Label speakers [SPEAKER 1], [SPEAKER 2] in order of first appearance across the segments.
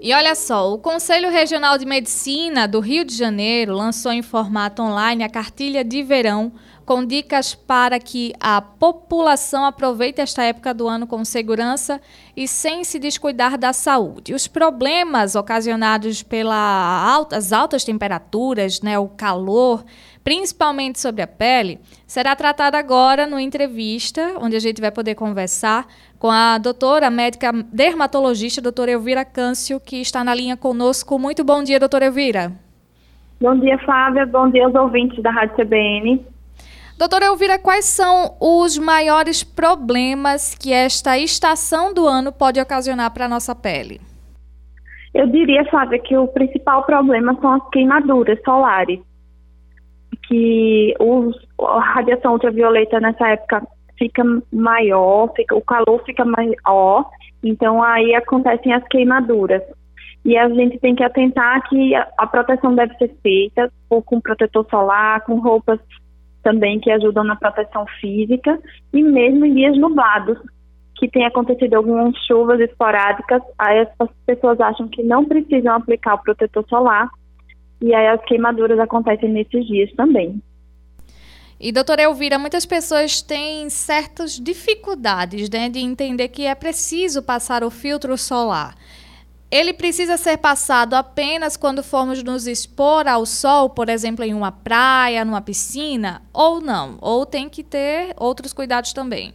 [SPEAKER 1] E olha só, o Conselho Regional de Medicina do Rio de Janeiro lançou em formato online a cartilha de verão com dicas para que a população aproveite esta época do ano com segurança e sem se descuidar da saúde. Os problemas ocasionados pelas altas, altas temperaturas, né, o calor, principalmente sobre a pele, será tratado agora no entrevista, onde a gente vai poder conversar com a doutora médica dermatologista, doutora Elvira Câncio, que está na linha conosco. Muito bom dia, doutora Elvira.
[SPEAKER 2] Bom dia, Flávia. Bom dia aos ouvintes da Rádio CBN.
[SPEAKER 1] Doutora Elvira, quais são os maiores problemas que esta estação do ano pode ocasionar para a nossa pele?
[SPEAKER 2] Eu diria, Flávia, que o principal problema são as queimaduras solares que os, a radiação ultravioleta nessa época fica maior, fica, o calor fica maior, então aí acontecem as queimaduras. E a gente tem que atentar que a, a proteção deve ser feita ou com protetor solar, com roupas também que ajudam na proteção física, e mesmo em dias nublados, que tem acontecido algumas chuvas esporádicas, aí as pessoas acham que não precisam aplicar o protetor solar, e aí as queimaduras acontecem nesses dias também.
[SPEAKER 1] E doutora Elvira, muitas pessoas têm certas dificuldades né, de entender que é preciso passar o filtro solar. Ele precisa ser passado apenas quando formos nos expor ao sol, por exemplo, em uma praia, numa piscina, ou não? Ou tem que ter outros cuidados também?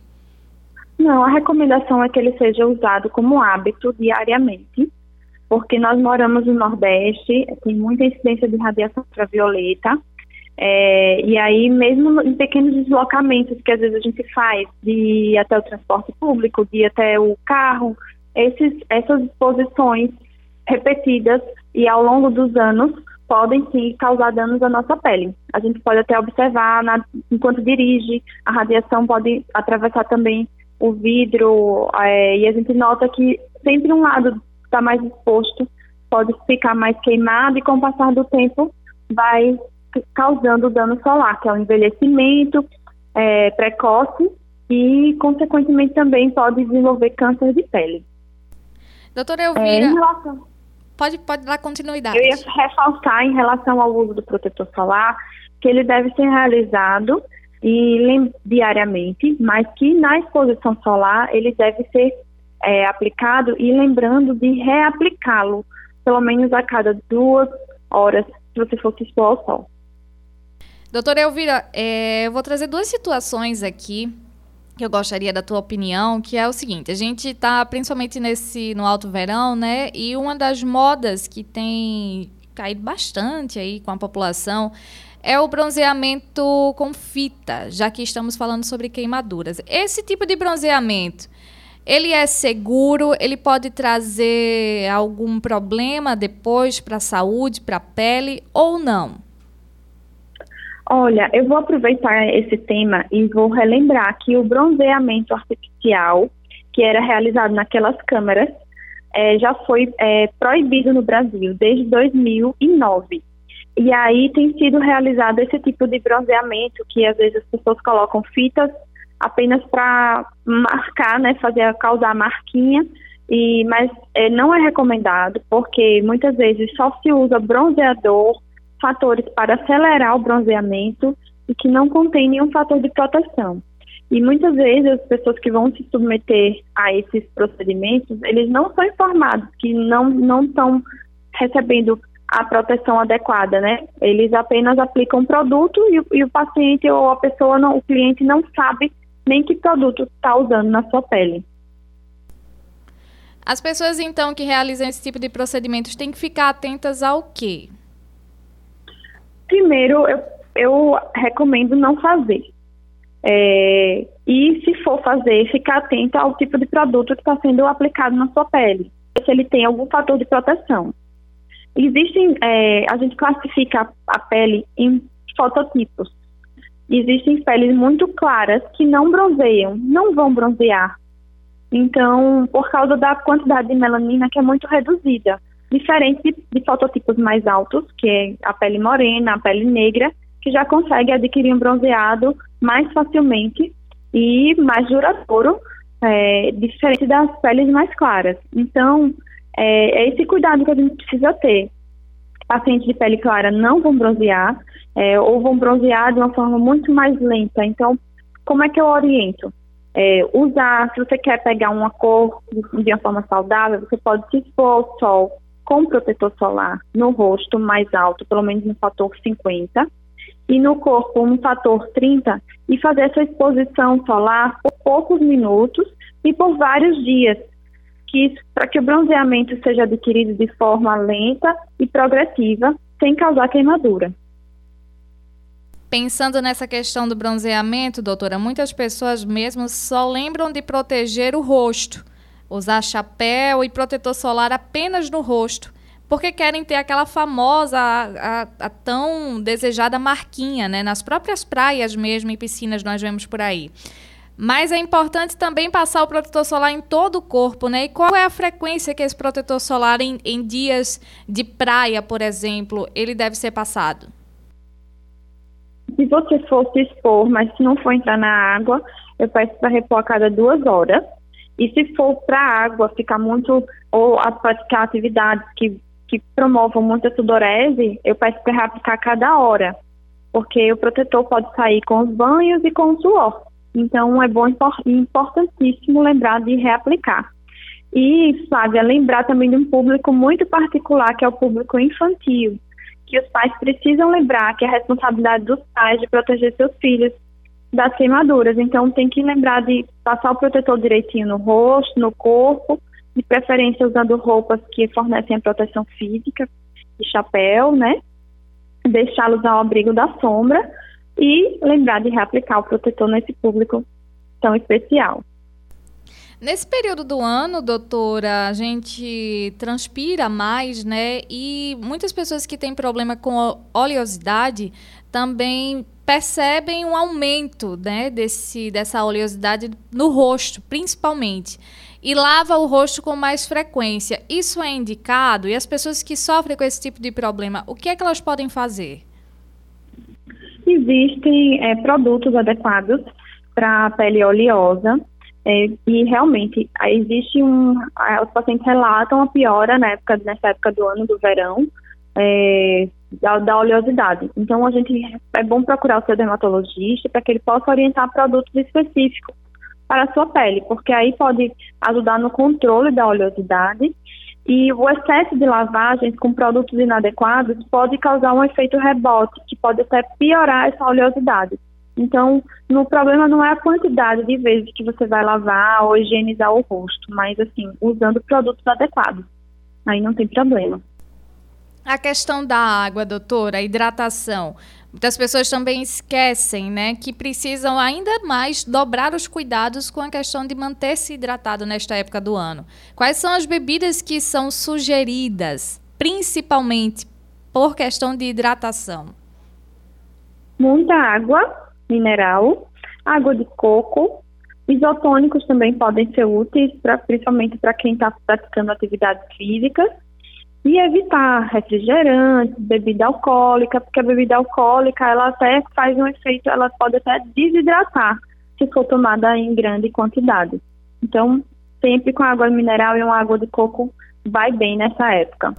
[SPEAKER 2] Não, a recomendação é que ele seja usado como hábito diariamente porque nós moramos no Nordeste, tem muita incidência de radiação ultravioleta, é, e aí mesmo em pequenos deslocamentos que às vezes a gente faz, de ir até o transporte público, de ir até o carro, esses, essas exposições repetidas e ao longo dos anos podem sim causar danos à nossa pele. A gente pode até observar na, enquanto dirige, a radiação pode atravessar também o vidro é, e a gente nota que sempre um lado está mais exposto, pode ficar mais queimado e com o passar do tempo vai causando dano solar, que é o envelhecimento é, precoce e, consequentemente, também pode desenvolver câncer de pele.
[SPEAKER 1] Doutora Elvira, é, relação... pode, pode dar continuidade.
[SPEAKER 2] Eu ia ressaltar em relação ao uso do protetor solar que ele deve ser realizado e diariamente, mas que na exposição solar ele deve ser é, aplicado e lembrando de reaplicá-lo, pelo menos a cada duas horas, se você for se expor ao sol.
[SPEAKER 1] Doutora Elvira, é, eu vou trazer duas situações aqui que eu gostaria da tua opinião, que é o seguinte, a gente está principalmente nesse no alto verão, né? E uma das modas que tem caído bastante aí com a população é o bronzeamento com fita, já que estamos falando sobre queimaduras. Esse tipo de bronzeamento ele é seguro, ele pode trazer algum problema depois para a saúde, para a pele ou não?
[SPEAKER 2] Olha, eu vou aproveitar esse tema e vou relembrar que o bronzeamento artificial, que era realizado naquelas câmeras, é, já foi é, proibido no Brasil desde 2009. E aí tem sido realizado esse tipo de bronzeamento, que às vezes as pessoas colocam fitas apenas para marcar, né, fazer causar marquinha, e mas é, não é recomendado porque muitas vezes só se usa bronzeador, fatores para acelerar o bronzeamento e que não contém nenhum fator de proteção. E muitas vezes as pessoas que vão se submeter a esses procedimentos, eles não são informados que não não estão recebendo a proteção adequada, né? Eles apenas aplicam o produto e, e, o paciente ou a pessoa, não, o cliente não sabe nem que produto está usando na sua pele.
[SPEAKER 1] As pessoas, então, que realizam esse tipo de procedimentos têm que ficar atentas ao quê?
[SPEAKER 2] Primeiro, eu, eu recomendo não fazer. É, e se for fazer, ficar atento ao tipo de produto que está sendo aplicado na sua pele, se ele tem algum fator de proteção. Existem, é, a gente classifica a pele em fototipos existem peles muito claras que não bronzeiam, não vão bronzear. Então, por causa da quantidade de melanina que é muito reduzida, diferente de, fototipos mais altos, que é a pele morena, a pele negra, que já consegue adquirir um bronzeado mais facilmente e mais duradouro, é, diferente das peles mais claras. Então, é, é esse cuidado que a gente precisa ter. Pacientes de pele clara não vão bronzear, é, ou vão bronzear de uma forma muito mais lenta. Então, como é que eu oriento? É, usar, se você quer pegar uma cor de uma forma saudável, você pode se expor ao sol com protetor solar no rosto mais alto, pelo menos no fator 50, e no corpo no fator 30, e fazer essa exposição solar por poucos minutos e por vários dias, para que o bronzeamento seja adquirido de forma lenta e progressiva, sem causar queimadura.
[SPEAKER 1] Pensando nessa questão do bronzeamento, doutora, muitas pessoas mesmo só lembram de proteger o rosto, usar chapéu e protetor solar apenas no rosto, porque querem ter aquela famosa, a, a, a tão desejada marquinha, né? Nas próprias praias mesmo, em piscinas nós vemos por aí. Mas é importante também passar o protetor solar em todo o corpo, né? E qual é a frequência que esse protetor solar em, em dias de praia, por exemplo, ele deve ser passado?
[SPEAKER 2] Se você for se expor, mas se não for entrar na água, eu peço para repor a cada duas horas. E se for para a água, ficar muito, ou a praticar atividades que, que promovam muita sudorese, eu peço para reaplicar a cada hora. Porque o protetor pode sair com os banhos e com o suor. Então, é bom importantíssimo lembrar de reaplicar. E, Flávia, lembrar também de um público muito particular, que é o público infantil que os pais precisam lembrar que é a responsabilidade dos pais de proteger seus filhos das queimaduras. Então, tem que lembrar de passar o protetor direitinho no rosto, no corpo, de preferência usando roupas que fornecem a proteção física e chapéu, né? Deixá-los ao abrigo da sombra e lembrar de reaplicar o protetor nesse público tão especial.
[SPEAKER 1] Nesse período do ano, doutora, a gente transpira mais, né? E muitas pessoas que têm problema com oleosidade também percebem um aumento, né, desse, dessa oleosidade no rosto, principalmente. E lava o rosto com mais frequência. Isso é indicado? E as pessoas que sofrem com esse tipo de problema, o que é que elas podem fazer?
[SPEAKER 2] Existem é, produtos adequados para pele oleosa é, e realmente existe um, os pacientes relatam a piora na época, nessa época do ano do verão é, da, da, oleosidade. Então a gente é bom procurar o seu dermatologista para que ele possa orientar produtos específicos para a sua pele, porque aí pode ajudar no controle da oleosidade e o excesso de lavagens com produtos inadequados pode causar um efeito rebote, que pode até piorar essa oleosidade. Então, o problema não é a quantidade de vezes que você vai lavar ou higienizar o rosto, mas assim, usando produtos adequados. Aí não tem problema.
[SPEAKER 1] A questão da água, doutora, a hidratação. Muitas pessoas também esquecem, né, que precisam ainda mais dobrar os cuidados com a questão de manter-se hidratado nesta época do ano. Quais são as bebidas que são sugeridas, principalmente por questão de hidratação?
[SPEAKER 2] Muita água, mineral, água de coco, isotônicos também podem ser úteis, pra, principalmente para quem está praticando atividades físicas, e evitar refrigerantes, bebida alcoólica, porque a bebida alcoólica ela até faz um efeito, ela pode até desidratar se for tomada em grande quantidade. Então, sempre com água mineral e uma água de coco vai bem nessa época.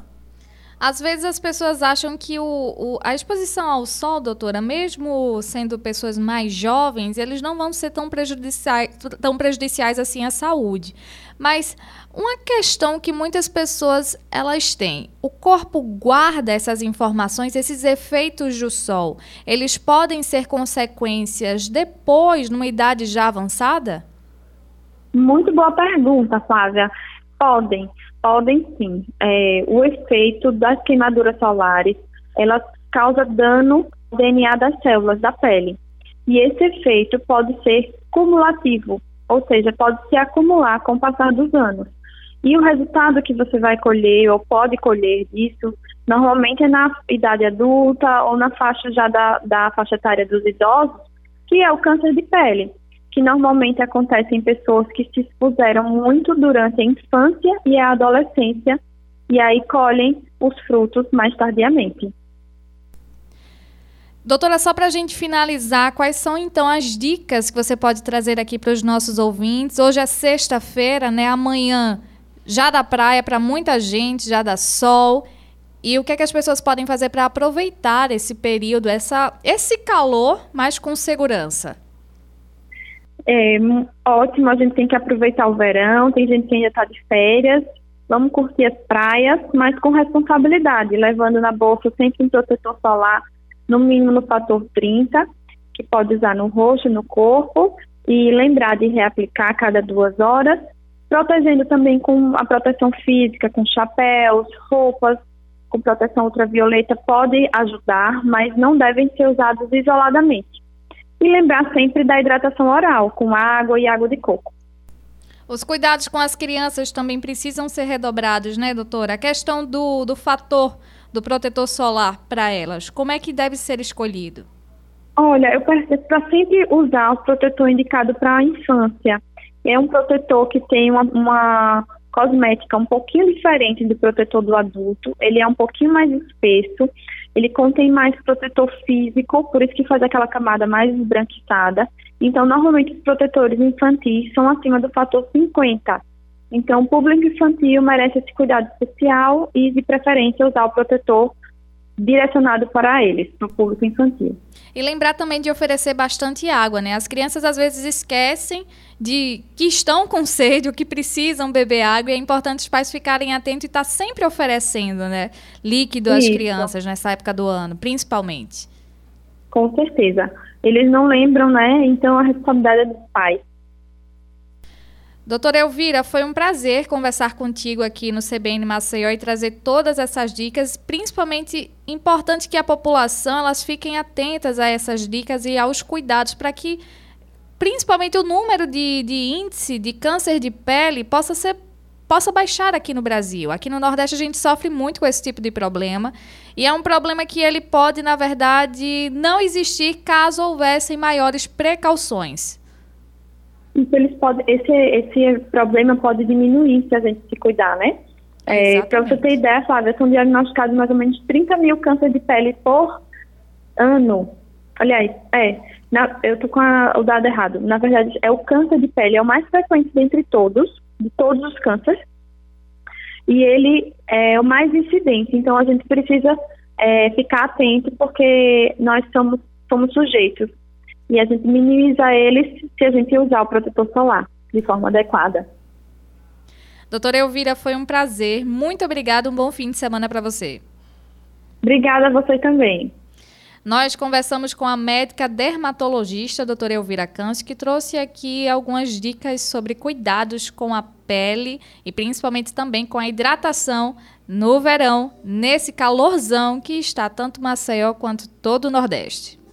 [SPEAKER 1] Às vezes as pessoas acham que o, o, a exposição ao sol, doutora, mesmo sendo pessoas mais jovens, eles não vão ser tão prejudiciais, tão prejudiciais assim à saúde. Mas uma questão que muitas pessoas elas têm, o corpo guarda essas informações, esses efeitos do sol, eles podem ser consequências depois, numa idade já avançada?
[SPEAKER 2] Muito boa pergunta, Flávia. Podem podem sim. É, o efeito das queimaduras solares, ela causa dano ao DNA das células da pele. E esse efeito pode ser cumulativo, ou seja, pode se acumular com o passar dos anos. E o resultado que você vai colher ou pode colher disso, normalmente é na idade adulta ou na faixa já da, da faixa etária dos idosos, que é o câncer de pele que normalmente acontece em pessoas que se expuseram muito durante a infância e a adolescência e aí colhem os frutos mais tardiamente.
[SPEAKER 1] Doutora, só para a gente finalizar, quais são então as dicas que você pode trazer aqui para os nossos ouvintes? Hoje é sexta-feira, né? Amanhã já dá praia para muita gente, já dá sol. E o que, é que as pessoas podem fazer para aproveitar esse período, essa, esse calor, mas com segurança?
[SPEAKER 2] É ótimo, a gente tem que aproveitar o verão, tem gente que ainda está de férias. Vamos curtir as praias, mas com responsabilidade, levando na bolsa sempre um protetor solar, no mínimo no fator 30, que pode usar no rosto, no corpo, e lembrar de reaplicar a cada duas horas, protegendo também com a proteção física, com chapéus, roupas, com proteção ultravioleta, pode ajudar, mas não devem ser usados isoladamente. E lembrar sempre da hidratação oral, com água e água de coco.
[SPEAKER 1] Os cuidados com as crianças também precisam ser redobrados, né, doutora? A questão do, do fator do protetor solar para elas, como é que deve ser escolhido?
[SPEAKER 2] Olha, eu percebo para sempre usar o protetor indicado para a infância. É um protetor que tem uma, uma cosmética um pouquinho diferente do protetor do adulto. Ele é um pouquinho mais espesso. Ele contém mais protetor físico, por isso que faz aquela camada mais esbranquiçada. Então, normalmente os protetores infantis são acima do fator 50. Então, o público infantil merece esse cuidado especial e, de preferência, usar o protetor direcionado para eles, para o público infantil.
[SPEAKER 1] E lembrar também de oferecer bastante água, né? As crianças às vezes esquecem de que estão com sede, ou que precisam beber água, e é importante os pais ficarem atentos e estar tá sempre oferecendo, né, líquido às Isso. crianças nessa época do ano, principalmente.
[SPEAKER 2] Com certeza. Eles não lembram, né? Então a responsabilidade é dos pais.
[SPEAKER 1] Doutora Elvira, foi um prazer conversar contigo aqui no CBN Maceió e trazer todas essas dicas, principalmente importante que a população elas fiquem atentas a essas dicas e aos cuidados para que principalmente o número de, de índice de câncer de pele possa ser possa baixar aqui no Brasil. Aqui no Nordeste a gente sofre muito com esse tipo de problema e é um problema que ele pode, na verdade, não existir caso houvessem maiores precauções.
[SPEAKER 2] Então, eles podem, esse, esse problema pode diminuir se a gente se cuidar, né? É, Para você ter ideia, Flávia, são diagnosticados mais ou menos 30 mil câncer de pele por ano. Aliás, é, na, eu tô com a, o dado errado. Na verdade, é o câncer de pele, é o mais frequente dentre todos, de todos os cânceres. E ele é o mais incidente. Então, a gente precisa é, ficar atento porque nós somos, somos sujeitos e a gente minimiza eles se a gente usar o protetor solar de forma adequada.
[SPEAKER 1] Doutora Elvira, foi um prazer. Muito obrigada. Um bom fim de semana para você.
[SPEAKER 2] Obrigada a você também.
[SPEAKER 1] Nós conversamos com a médica dermatologista, doutora Elvira Câncio, que trouxe aqui algumas dicas sobre cuidados com a pele e principalmente também com a hidratação no verão, nesse calorzão que está tanto Maceió quanto todo o Nordeste.